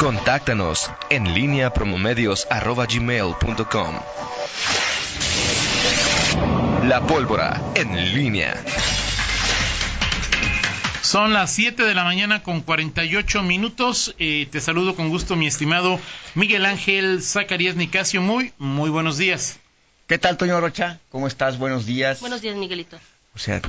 Contáctanos en línea promomedios.com. La pólvora en línea. Son las 7 de la mañana con 48 minutos. Eh, te saludo con gusto, mi estimado Miguel Ángel Zacarías Nicasio. Muy, muy buenos días. ¿Qué tal, Toño Rocha? ¿Cómo estás? Buenos días. Buenos días, Miguelito. O sea,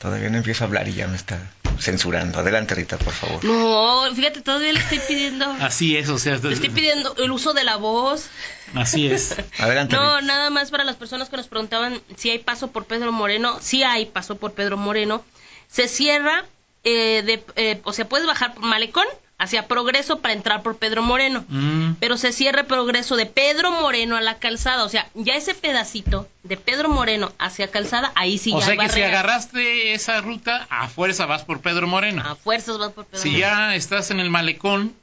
todavía no empiezo a hablar y ya me está censurando. Adelante, Rita, por favor. No, fíjate, todavía le estoy pidiendo. Así es, o sea. Le estoy pidiendo el uso de la voz. Así es. Adelante. No, Rita. nada más para las personas que nos preguntaban si hay paso por Pedro Moreno. Sí hay paso por Pedro Moreno. Se cierra, eh, de, eh, o sea, puedes bajar por Malecón hacia Progreso para entrar por Pedro Moreno. Mm, Pero se cierra el progreso de Pedro Moreno a la calzada. O sea, ya ese pedacito de Pedro Moreno hacia calzada, ahí sí o ya sea hay que si agarraste esa ruta, a fuerza vas por Pedro Moreno. A fuerzas vas por Pedro si Moreno. ya estás en el malecón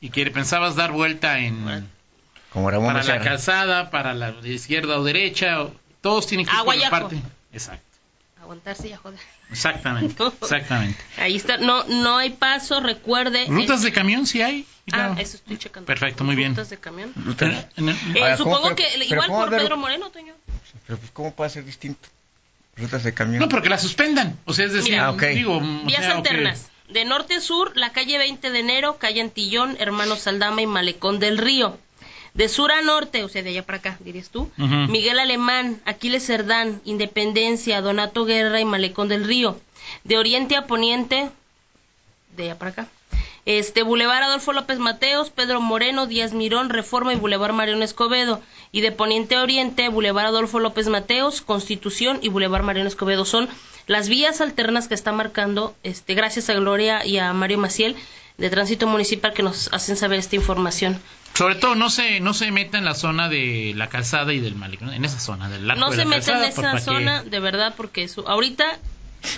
y que pensabas dar vuelta en Como para la calzada, para la izquierda o derecha, o- todos tienen que ir A por la parte. Exacto. Aguantarse ya, joder. Exactamente. Exactamente. Ahí está, no, no hay paso, recuerde. ¿Rutas de camión sí hay? Ah, Claro. eso estoy checando. Perfecto, muy bien. Rutas de camión. Eh, supongo Pero- que pero igual ¿cómo por Pedro Moreno, Toño. Pero pues, ¿cómo puede ser distinto? Rutas de camión. No, porque la suspendan. O sea, es decir, Mira, Ah, digo, Vías sea, alternas. De norte a sur, la calle 20 de enero, calle Antillón, Hermanos Saldama y Malecón del Río. De sur a norte, o sea, de allá para acá, dirías tú. Miguel Alemán, Aquiles Cerdán, Independencia, Donato Guerra y Malecón del Río. De oriente a poniente, de allá para acá. Este, Boulevard Adolfo López Mateos, Pedro Moreno, Díaz Mirón, Reforma y Boulevard Mariano Escobedo. Y de poniente a oriente, Boulevard Adolfo López Mateos, Constitución y Boulevard Mariano Escobedo. Son las vías alternas que está marcando, este, gracias a Gloria y a Mario Maciel, de Tránsito Municipal, que nos hacen saber esta información. Sobre todo, no se, no se meta en la zona de la calzada y del malecón, en esa zona del arco No de se la meten en esa que- zona, de verdad, porque eso, ahorita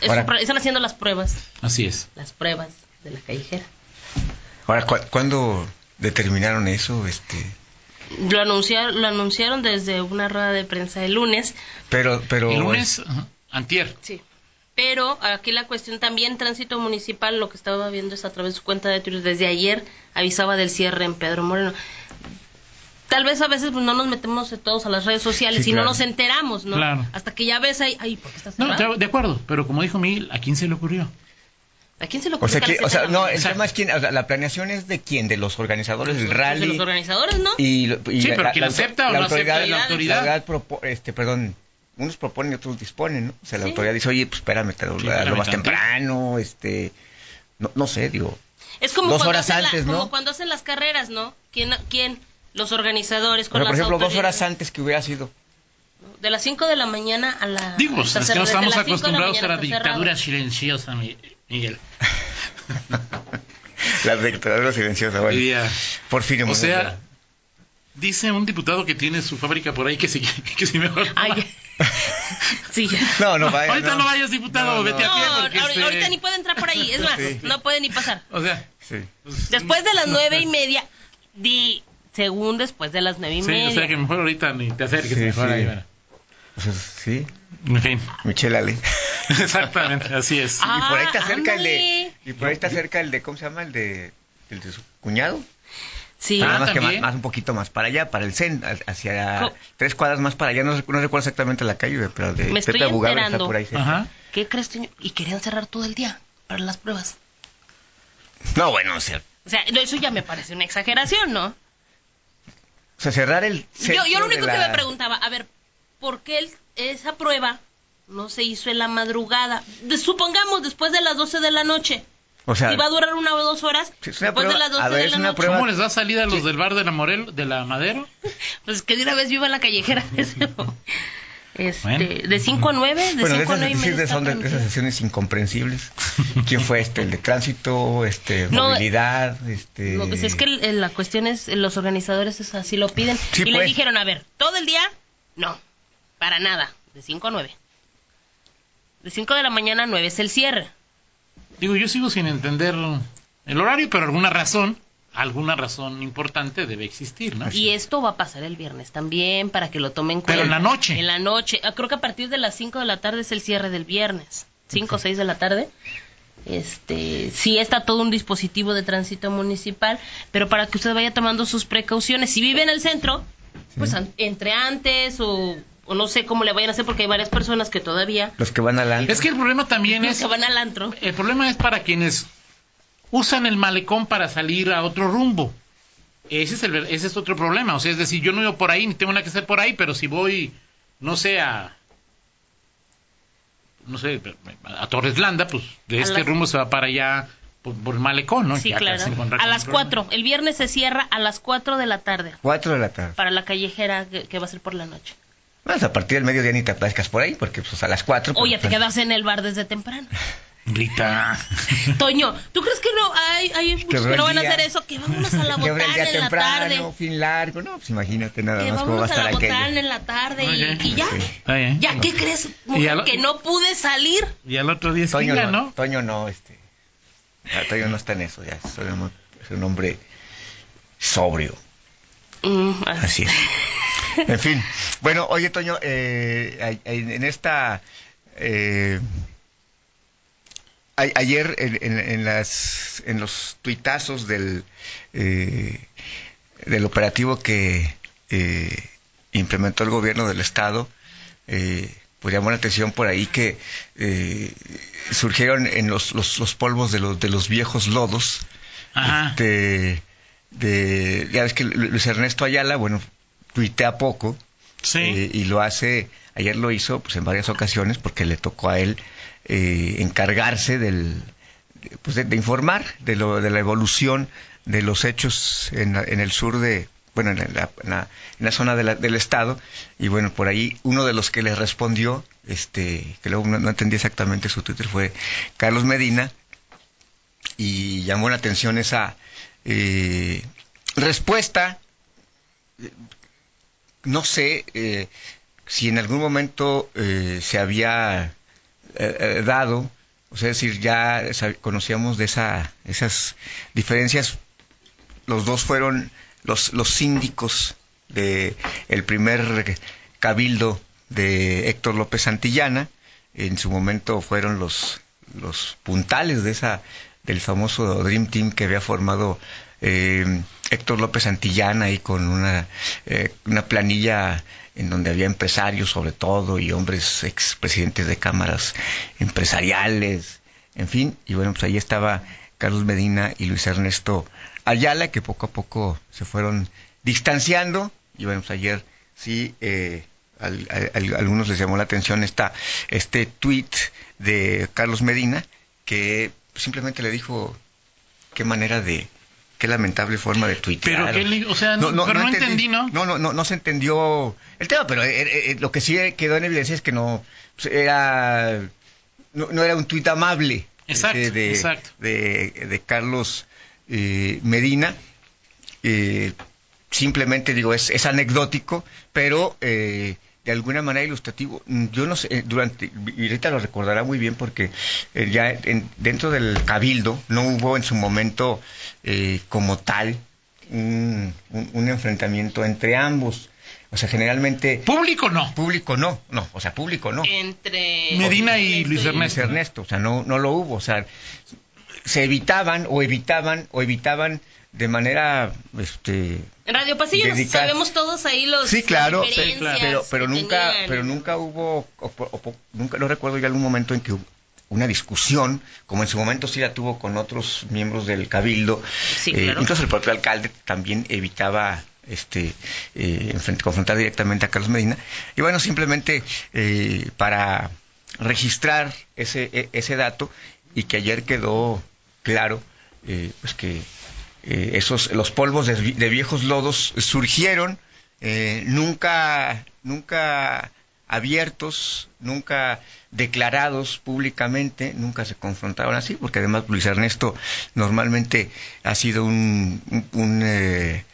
es Ahora- están haciendo las pruebas, Así es. las pruebas de la callejera. Ahora, ¿cu- ¿cuándo determinaron eso? Este, Lo anunciaron, lo anunciaron desde una rueda de prensa el lunes, pero, pero. El lunes, ajá, antier. sí. Pero aquí la cuestión también, Tránsito Municipal, lo que estaba viendo es a través de su cuenta de Twitter, desde ayer avisaba del cierre en Pedro Moreno. Tal vez a veces pues, no nos metemos todos a las redes sociales Sí, y no nos enteramos, ¿no? Claro. Hasta que ya ves ahí, ay, ¿por qué está No, de acuerdo, pero como dijo Miguel, ¿a quién se le ocurrió? ¿A quién se lo O sea, ocurrió que, a o sea, la no, el tema es quién, o sea, la planeación es de quién, de los organizadores del Pues rally. de los organizadores, ¿no? Y, y Sí, pero ¿quién auto- acepta o no acepta la la autoridad? autoridad propo- este, perdón, unos proponen y otros disponen, ¿no? O sea, la Sí. autoridad dice, oye, pues espérame, te lo, Sí, lo más temprano, este, no, no sé, digo, Es como Dos cuando horas hacen la- antes, ¿no? como cuando hacen las carreras, ¿no? ¿Quién, quién? Los organizadores con Bueno, por las ejemplo, dos horas antes que hubiera sido. De las 5 de la mañana a la... Digo, hasta es que cerrar- no desde estamos la acostumbrados a la dictadura silenciosa, Mi- Miguel. La dictadura silenciosa, bueno. Diría, Por fin, o hemos- sea, dice un diputado que tiene su fábrica por ahí que si, que si mejor... no Ay, sí. No, no vaya. Ahorita no vayas, diputado, No, vete no. a pie No, porque ahor- este- ahorita ni puede entrar por ahí, es más, Sí. no puede ni pasar. O sea, Sí. pues, Después de las nueve y media, di, según después de las nueve y Sí, media. o sea que mejor ahorita ni te acerques, Sí, mejor sí. ahí, bueno. O sea, sí, En fin, Michelle Ale. exactamente, así es. Ah, y por ahí está cerca el de. Y por ahí está cerca el de, ¿cómo se llama? El de. El de su cuñado. Sí, Nada Ah, más que más, más un poquito más para allá, para el CEN, hacia Co- tres cuadras más para allá. No, rec- no recuerdo exactamente la calle, pero de Me estoy Pepe Abugaber está por ahí cerca. ¿qué crees, Toño? Y querían cerrar todo el día para las pruebas. No, bueno, o sea, O sea, eso ya me parece una exageración, ¿no? o sea, cerrar el. Yo, yo lo único que me preguntaba, a ver, ¿por qué el- esa prueba no se hizo en la madrugada? De- supongamos después de las 12 de la noche. O sea, si va a durar una o dos horas, Sí, después prueba- de las 12 a ver, de la una noche. prueba- ¿Cómo les da salida a los del bar de la Morel, de la Madero? Pues que de una vez viva la callejera. este, Bueno. De 5 a 9, de 5 bueno, a esas, 9 y sí, media. son de, esas sesiones incomprensibles. ¿Quién fue este? El de tránsito, este, No, movilidad, este. No, pues es que la cuestión es, los organizadores es así lo piden. Sí, y les pues. dijeron, a ver, todo el día, no, para nada, de 5 a 9. De 5 de la mañana a 9 es el cierre. Digo, yo sigo sin entender el horario, pero alguna razón, alguna razón importante debe existir, ¿no? Y esto va a pasar el viernes también, para que lo tomen en cuenta. Pero en la noche. En la noche. Ah, Creo que a partir de las 5 de la tarde es el cierre del viernes. 5 o 6 de la tarde. Este, sí está todo un dispositivo de tránsito municipal, pero para que usted vaya tomando sus precauciones. Si vive en el centro, pues entre antes o, o no sé cómo le vayan a hacer porque hay varias personas que todavía Los que van al antro. Es que el problema también los es que van al antro. el problema es para quienes usan el malecón para salir a otro rumbo. Ese es el ver- ese es otro problema, o sea, es decir, yo no vivo por ahí ni tengo nada que hacer por ahí, pero si voy no sé a no sé, a Torres Landa, pues de A este rumbo se va para allá por, por el malecón, ¿no? Sí, Ya claro. A las el problema. 4. El viernes se cierra a las 4 de la tarde Cuatro de la tarde. para la callejera que, que va a ser por la noche. Bueno, a partir del mediodía ni te aparezcas por ahí, porque pues a las cuatro... O pues, ya te quedas en el bar desde temprano. Rita. Toño, ¿tú crees que no hay, hay muchos que no van a hacer eso? Que vámonos a la Que abre el botana día en la temprano, tarde. fin largo. No, pues imagínate nada Que más cómo va a vámonos a estar la botana aquello. en la tarde y, ya. ¿Ya qué crees, mujer? lo- Que no pude salir. Y al otro día es Toño no, ¿no? Toño no, este... ah, Toño no está en eso, ya. Es un, es un hombre sobrio. Mm, Así es. En fin. Bueno, oye, Toño, eh, en esta... eh, a- ayer en, en- en las, en los tuitazos del, eh, del operativo que eh, implementó el gobierno del Estado, eh, pues llamó la atención por ahí que eh, surgieron en los, los, los polvos de los, de los viejos lodos Ajá. este, de, ya ves que Lu- Luis Ernesto Ayala, bueno, tuitea poco Sí. eh, y lo hace, ayer lo hizo pues en varias ocasiones porque le tocó a él eh, encargarse del, de- pues de, de informar de, lo, de la evolución de los hechos en, la- en el sur de, bueno, en la, en la- en la zona de la- del estado y bueno, por ahí uno de los que le respondió, este, que luego no, no entendí exactamente su Twitter, fue Carlos Medina y llamó la atención esa eh, respuesta. No sé eh, si en algún momento eh, se había eh, eh, dado, o sea, es decir, ya conocíamos de esa, esas diferencias. Los dos fueron los, los síndicos de el primer cabildo de Héctor López Santillana. En su momento fueron los, los puntales de esa del famoso Dream Team que había formado eh, Héctor López Santillana y con una, eh, una planilla en donde había empresarios sobre todo y hombres expresidentes de cámaras empresariales, en fin, y bueno, pues ahí estaba Carlos Medina y Luis Ernesto Ayala que poco a poco se fueron distanciando. Y bueno, pues ayer sí eh, a algunos les llamó la atención esta, este tweet de Carlos Medina que simplemente le dijo qué manera de qué lamentable forma de tuitear. Pero que le- o sea, no- pero no entendí, ¿no? No, no, no, no se entendió el tema, pero eh, eh, lo que sí quedó en evidencia es que no pues, era no, no era un tuit amable Exacto, este, de, exacto. de, de Carlos eh, Medina. Eh, simplemente digo, es, es anecdótico, pero eh, de alguna manera ilustrativo. Mm, Yo no sé, eh, durante, y ahorita lo recordará muy bien porque eh, ya en- dentro del cabildo no hubo en su momento eh, como tal un, un- un enfrentamiento entre ambos. O sea, generalmente Público no. público no, no, o sea, público no. Entre Medina y Luis Luis Ernesto. Ernesto, o sea, no, no lo hubo, o sea, se evitaban o evitaban o evitaban de manera, este, En Radio Pasillo nos sabemos todos ahí los sí, claro, las pero, pero nunca, tenían. pero nunca hubo, o o nunca, no recuerdo yo algún momento en que hubo una discusión, como en su momento sí la tuvo con otros miembros del cabildo, Sí, eh, claro. incluso el propio alcalde también evitaba este eh, confrontar directamente a Carlos Medina y bueno simplemente eh, para registrar ese e- ese dato y que ayer quedó claro eh, pues que eh, esos los polvos de, vi- de viejos lodos surgieron eh, nunca nunca abiertos nunca declarados públicamente nunca se confrontaron así porque además Luis Ernesto normalmente ha sido un, un- un, eh,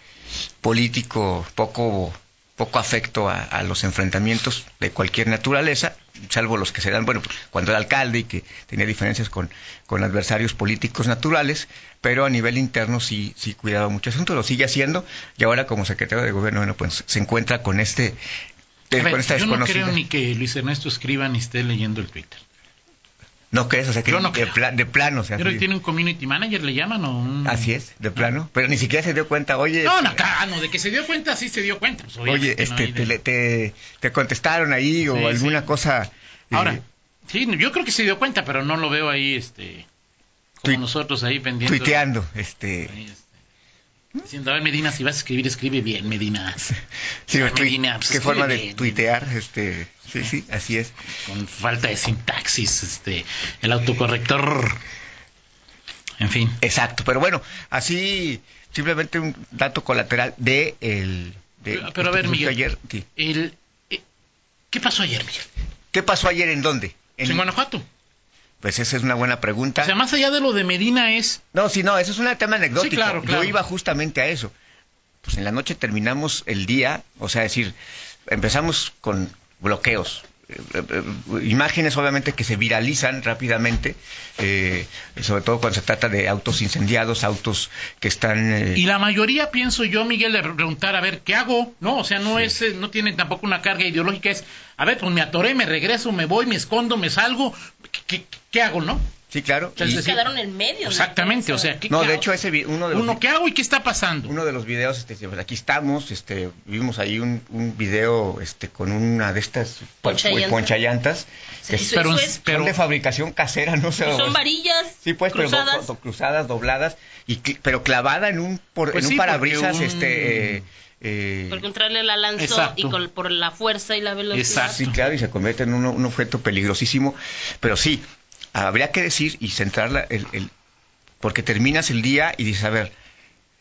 político poco poco afecto a, a los enfrentamientos de cualquier naturaleza, salvo los que se dan, bueno, cuando era alcalde y que tenía diferencias con, con adversarios políticos naturales, pero a nivel interno sí, sí cuidaba mucho asunto, lo sigue haciendo, y ahora como secretario de gobierno, bueno, pues se encuentra con este, ver, con esta yo no creo ni que Luis Ernesto escriba ni esté leyendo el Twitter. ¿No crees? O sea, que no de, creo. pla- de plano. O sea, Pero tiene un community manager, le llaman o un... así es, de plano. Pero ni siquiera se dio cuenta, oye. No, este, no, acá, no, de que se dio cuenta, sí se dio cuenta. pues, Oye, este, Y de- te, te, te contestaron ahí o alguna sí. cosa. eh, Ahora, sí, yo creo que se dio cuenta, pero no lo veo ahí, este, como Tui- nosotros ahí pendientes. tuiteando, este. Ahí, este, Diciendo, a ver, Medina, si vas a escribir, escribe bien, Medina. Sí, tui- Medina, pues, qué forma de bien. tuitear, este. Sí, sí, así es. Con falta de sintaxis, este, el autocorrector. En fin. Exacto, pero bueno, así simplemente un dato colateral de el. de Pero, pero a ver, Miguel. ayer. Sí. El, eh, ¿Qué pasó ayer, Miguel? ¿Qué pasó ayer en dónde? En, Guanajuato. Pues esa es una buena pregunta. O sea, más allá de lo de Medina es... No, sí, no, eso es un tema anecdótico. Sí, claro, claro. Yo iba justamente a eso. Pues en la noche terminamos el día, o sea, decir, empezamos con bloqueos. Eh, eh, imágenes obviamente que se viralizan rápidamente, eh, sobre todo cuando se trata de autos incendiados, autos que están... eh, Y la mayoría, pienso yo, Miguel, de preguntar, a ver, ¿qué hago? No, o sea, no es, eh, no tiene tampoco una carga ideológica, es, a ver, pues me atoré, me regreso, me voy, me escondo, me salgo, ¿qué, qué, qué hago, no? Sí, claro. sea, y- es Se decir, quedaron en medio. Exactamente, o sea, ¿qué, no, de hago? hecho ese uno de los Uno, ¿qué hago y qué está pasando? uno de los videos, este, pues, aquí estamos, este, vimos ahí un, un video, este, con una de estas Ponchallantas. ponchallantas, que Eso- pero- eso es- pero- son de fabricación casera, no sé. son varillas Sí, pues, cruzadas. pero do- do- cruzadas, dobladas, y cl- pero clavada en un, por, Pues en sí, un parabrisas, porque un- este, eh, eh, un trailer la lanzó Exacto. y con- por la fuerza y la velocidad. Exacto. sí, claro, y se convierte en un, un objeto peligrosísimo, pero sí, habría que decir y centrarla, el, el- porque terminas el día y dices, a ver,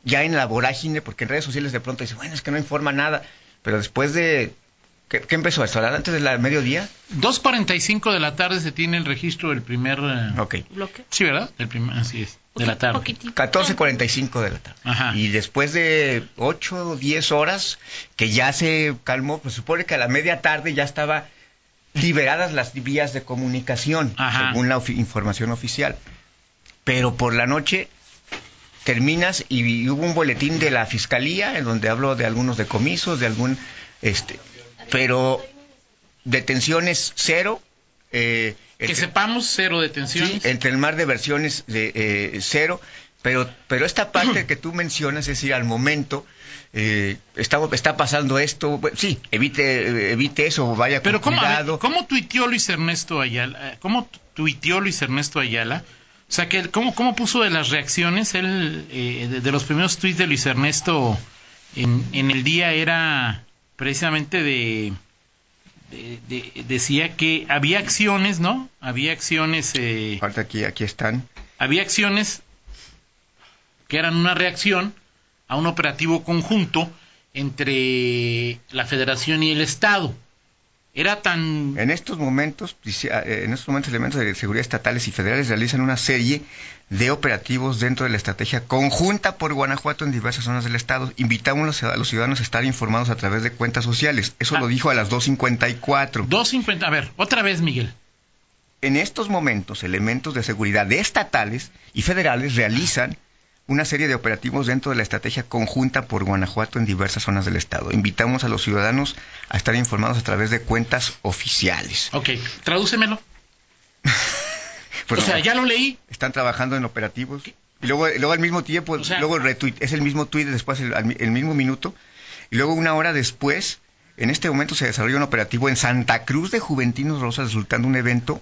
ya en la vorágine, porque en redes sociales de pronto dices, bueno, es que no informa nada, pero después de, ¿qué, qué empezó esto? ¿Antes de la mediodía? 2.45 de la tarde se tiene el registro del primer... eh, Ok. Bloque. Sí, ¿verdad? El primer, así es, de la tarde. Poquitito. 14.45 de la tarde. Ajá. Y después de 8 o 10 horas que ya se calmó, pues supone que a la media tarde ya estaba liberadas las vías de comunicación, Ajá. según la ofi- información oficial. Pero por la noche terminas y, hubo un boletín de la fiscalía en donde hablo de algunos decomisos, de algún este, pero detenciones cero. eh, Que entre- sepamos, cero Sí, detenciones. entre el mar de versiones de eh, cero, pero, pero esta parte que tú mencionas, es decir, al momento, eh, está, está pasando esto, bueno, sí, evite, evite eso, vaya Pero con ¿cómo. ¿cómo tuiteó Luis Ernesto Ayala? Eh, ¿Cómo tuiteó Luis Ernesto Ayala? O sea, que ¿cómo, ¿cómo puso de las reacciones? Él, eh, de, de los primeros tuits de Luis Ernesto en, en el día era precisamente de, de- de- Decía que había acciones, ¿no? Había acciones... Eh, aquí, aquí están. había acciones que eran una reacción a un operativo conjunto entre la Federación y el Estado. Era tan... En estos momentos, eh, en estos momentos, elementos de seguridad estatales y federales realizan una serie de operativos dentro de la estrategia conjunta por Guanajuato en diversas zonas del estado. Invitamos a los ciudadanos a estar informados a través de cuentas sociales. Eso Ah. lo dijo a las 2.54. 250. A ver, otra vez, Miguel. En estos momentos, elementos de seguridad estatales y federales realizan una serie de operativos dentro de la estrategia conjunta por Guanajuato en diversas zonas del estado. Invitamos a los ciudadanos a estar informados a través de cuentas oficiales. Ok, tradúcemelo. Pues o sea, ya lo leí. están trabajando en operativos. Y luego, luego al mismo tiempo, O sea- luego el retweet, es el mismo tweet después, el, el mismo minuto. Y luego una hora después, en este momento se desarrolla un operativo en Santa Cruz de Juventinos Rosas, resultando un evento,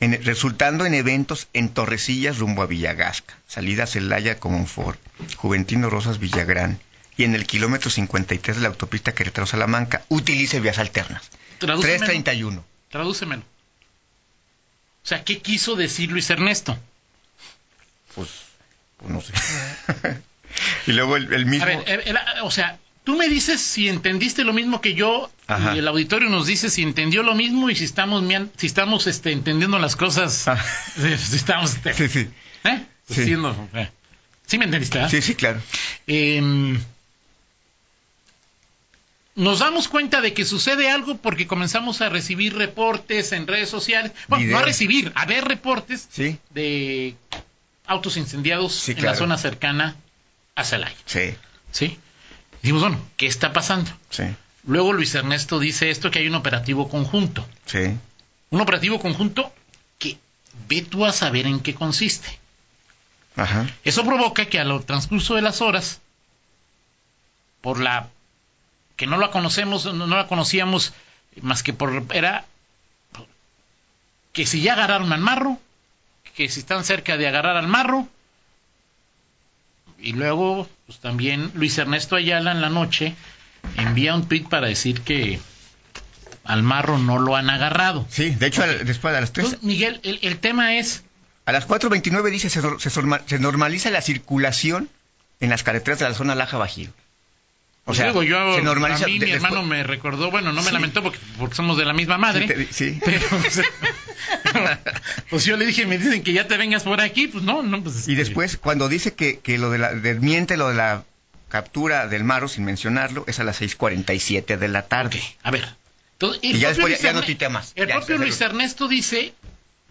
en, resultando en eventos en Torrecillas rumbo a Villagasca, salida Celaya Comonfort, Juventino Rosas Villagrán, y en el kilómetro 53 de la autopista Querétaro-Salamanca, utilice vías alternas. Tradúcemelo. 331. Tradúcemelo. O sea, ¿qué quiso decir Luis Ernesto? Pues, pues no sé. y luego el, el mismo... A ver, eh, el- o sea, tú me dices si entendiste lo mismo que yo Ajá. y el auditorio nos dice si entendió lo mismo y si estamos si estamos este, entendiendo las cosas, Ah. si estamos este, Sí, sí. ¿eh? Sí. Eh. Sí me entendiste, ¿verdad? Sí, sí, claro. Em, nos damos cuenta de que sucede algo porque comenzamos a recibir reportes en redes sociales. Bueno, no a recibir, a ver reportes Sí, de autos incendiados en la zona cercana a Celaya. sí, ¿Sí? Dijimos, bueno, ¿qué está pasando? sí, Luego Luis Ernesto dice esto que hay un operativo conjunto. sí. Un operativo conjunto que ve tú a saber en qué consiste. Ajá. Eso provoca que a lo transcurso de las horas, por la que no la conocemos, no, no la conocíamos más que por era que si ya agarraron al marro, que si están cerca de agarrar al marro, y luego pues también Luis Ernesto Ayala en la noche envía un tweet para decir que al marro no lo han agarrado. Sí, de hecho, al- después de las 3, Entonces, Miguel, el, el tema es a las 4.29 dice se, se normaliza la circulación en las carreteras de la zona Laja Bajío. O Pues sea, digo, yo, se normaliza. a mí mi hermano me recordó, bueno, no me Sí. lamentó porque, porque somos de la misma madre, Sí, te- sí. pero, pues, pero, pues yo le dije, me dicen que ya te vengas por aquí, pues no, no, pues... Y este, después, cuando dice que, que lo de la, desmiente lo de la captura del Maro, sin mencionarlo, es a las 6.47 de la tarde. A ver. Entonces, Y ya después ya- ya no tuitea más. El Ya, propio Luis Ernesto dice,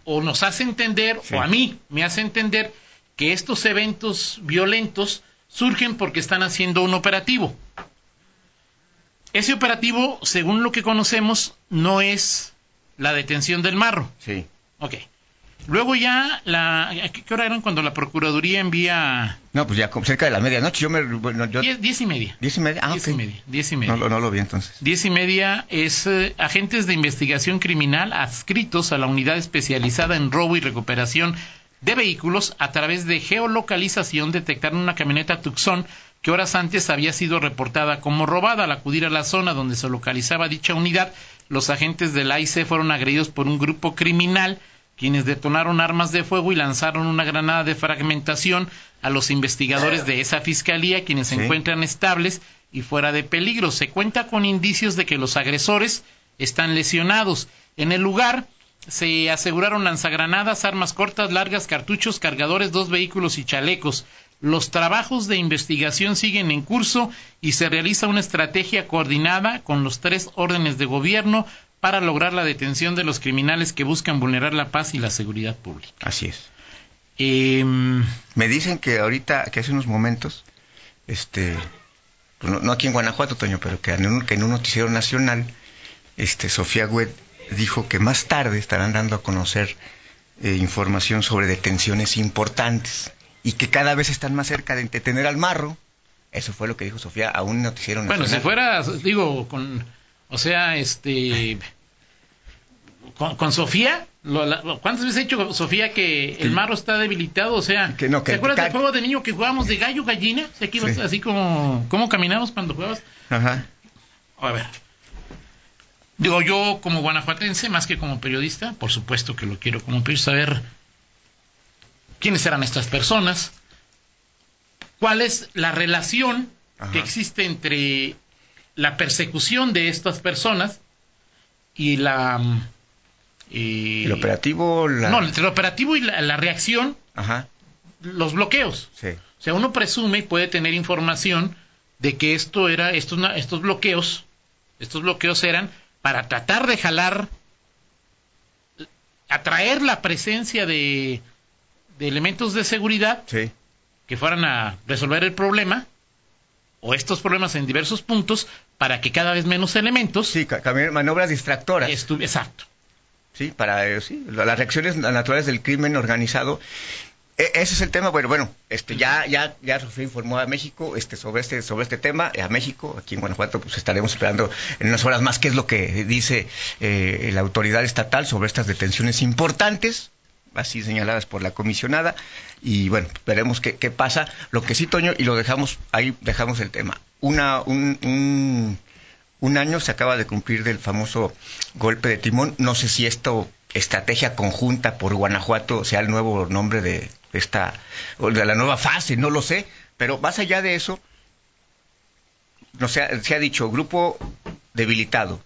o nos hace entender, Sí. o a mí me hace entender, que estos eventos violentos surgen porque están haciendo un operativo. Ese operativo, según lo que conocemos, no es la detención del marro. Sí. Ok. Luego ya, la, ¿a ¿qué hora eran cuando la Procuraduría envía? No, pues ya como cerca de la medianoche. Yo me. Bueno, yo, Diez, diez y media. ¿Diez y media? Ah, diez y media. Diez y media. No, lo- no lo vi entonces. Diez y media es eh, agentes de investigación criminal adscritos a la unidad especializada en robo y recuperación de vehículos a través de geolocalización detectaron una camioneta Tucson que horas antes había sido reportada como robada. Al acudir a la zona donde se localizaba dicha unidad, los agentes del AIC fueron agredidos por un grupo criminal quienes detonaron armas de fuego y lanzaron una granada de fragmentación a los investigadores de esa fiscalía, quienes se encuentran estables y fuera de peligro. Se cuenta con indicios de que los agresores están lesionados. En el lugar se aseguraron lanzagranadas, armas cortas, largas, cartuchos, cargadores, dos vehículos y chalecos. Los trabajos de investigación siguen en curso y se realiza una estrategia coordinada con los tres órdenes de gobierno para lograr la detención de los criminales que buscan vulnerar la paz y la seguridad pública. Así es. Em, Me dicen que ahorita, que hace unos momentos, este, pues no, no aquí en Guanajuato, Toño, pero que en un, que en un noticiero nacional, este, Sofía Wet dijo que más tarde estarán dando a conocer eh, información sobre detenciones importantes y que cada vez están más cerca de detener al marro. Eso fue lo que dijo Sofía a un noticiero nacional. Bueno, si fuera, digo, con, o sea, este, con, con Sofía, lo- la- ¿cuántas veces ha dicho Sofía que el marro está debilitado? O sea, Que no, que- ¿te acuerdas del juego de niño que jugábamos de gallo, gallina? O sea, que ibas Sí. así como, ¿cómo caminabas cuando jugabas? Ajá. A ver. Digo, yo como guanajuatense, más que como periodista, por supuesto que lo quiero como periodista, saber quiénes eran estas personas, cuál es la relación Ajá. que existe entre la persecución de estas personas y la... mm, y- El operativo, la... No, entre el operativo y la, la reacción, Ajá, los bloqueos. sí. O sea, uno presume y puede tener información de que esto era, estos bloqueos, estos bloqueos eran para tratar de jalar, atraer la presencia de, de elementos de seguridad Sí, que fueran a resolver el problema o estos problemas en diversos puntos para que cada vez menos elementos sí, maniobras distractoras. exacto. Sí, para eh, sí, la- las reacciones naturales del crimen organizado. E- ese es el tema. Bueno, bueno, este ya ya ya Sofía informó a México este sobre este sobre este tema a México aquí en Guanajuato pues estaremos esperando en unas horas más qué es lo que dice eh, la autoridad estatal sobre estas detenciones importantes así señaladas por la comisionada y bueno veremos qué, qué pasa lo que sí Toño y lo dejamos ahí dejamos el tema una un, un un año se acaba de cumplir del famoso golpe de timón. No sé si esto, estrategia conjunta por Guanajuato, sea el nuevo nombre de esta, o de la nueva fase, no lo sé. Pero más allá de eso, no sé, se ha dicho grupo debilitado.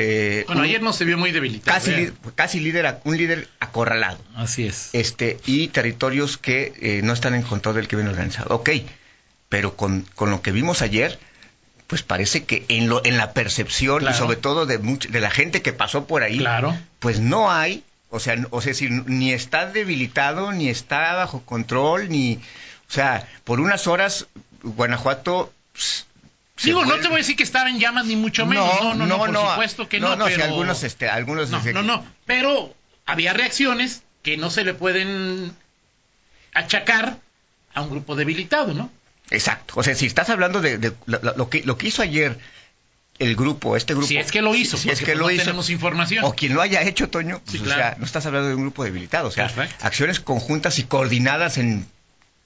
Eh, Bueno, un- ayer no se vio muy debilitado. casi, ¿eh? li- casi líder, un líder acorralado. Así es. Este, y territorios que eh, no están en control del crimen organizado. Ok, pero con, con lo que vimos ayer, pues parece que en, lo, en la percepción Claro. y sobre todo de, much- de la gente que pasó por ahí, Claro. pues no hay, o sea, o sea, si ni está debilitado, ni está bajo control, ni, o sea, por unas horas Guanajuato... pss, Digo, no te voy a decir que estaba en llamas ni mucho menos. No, no, no, por supuesto que no. no, pero... si algunos, este, algunos No, no, no. Pero había reacciones que no se le pueden achacar a un grupo debilitado, ¿no? Exacto. O sea, si estás hablando de, de lo, que, lo que hizo ayer el grupo, este grupo. Si es que lo hizo, si, si es que pues lo no hizo. tenemos información. O quien lo haya hecho, Toño, Sí, pues, o sea, no estás hablando de un grupo debilitado. O sea, Perfecto. acciones conjuntas y coordinadas en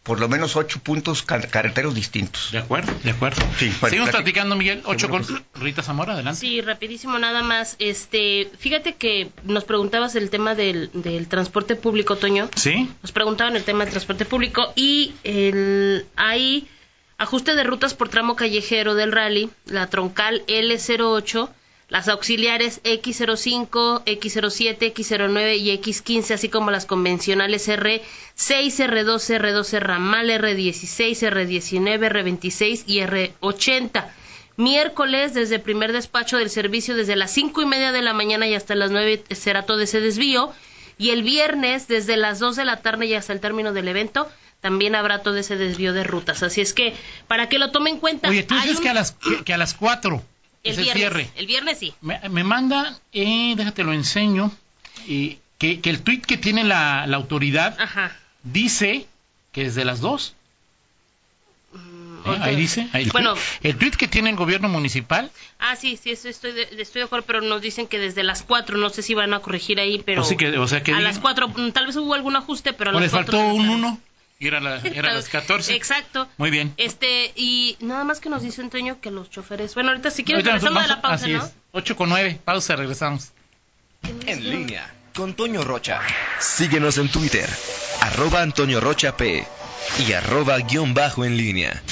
por lo menos ocho puntos car- carreteros distintos. De acuerdo, de acuerdo. Sí, bueno, Seguimos plati- platicando, Miguel. Ocho con Rita Zamora, adelante. Sí, rapidísimo nada más. Este, fíjate que nos preguntabas el tema del, del transporte público, Toño. ¿Sí? Nos preguntaban el tema del transporte público y el, hay ajuste de rutas por tramo callejero del rally, la troncal L08, las auxiliares X05, X07, X09 y X15, así como las convencionales R6, R12, R12 ramal, R16, R19, R26 y R80. Miércoles, desde el primer despacho del servicio, desde las cinco y media de la mañana y hasta las nueve será todo ese desvío. Y el viernes, desde las 2 de la tarde y hasta el término del evento, también habrá todo ese desvío de rutas. Así es que, para que lo tome en cuenta. Oye, tú dices un- que a las que, que a las cuatro el viernes. El viernes sí. Me, me mandan, eh, déjate lo enseño, eh, que, que, el tweet que tiene la, la autoridad dice que desde las dos. Mm, eh, ahí dice. Ahí el bueno, el tweet que tiene el gobierno municipal. Ah, sí, sí, eso estoy de, estoy de acuerdo, pero nos dicen que desde las 4, no sé si van a corregir ahí, pero. A las 4, mm, tal vez hubo algún ajuste, pero a o les faltó un 1. Ir a, la, las 14. Exacto. Muy bien. Este, y nada más que nos dice Antonio que los choferes. Bueno, ahorita si quieres, regresamos a la pausa, ¿no? Es. 8 con 9, pausa, regresamos. En línea, con Toño Rocha. Síguenos en Twitter, arroba Antonio Rocha P y arroba guion bajo en línea.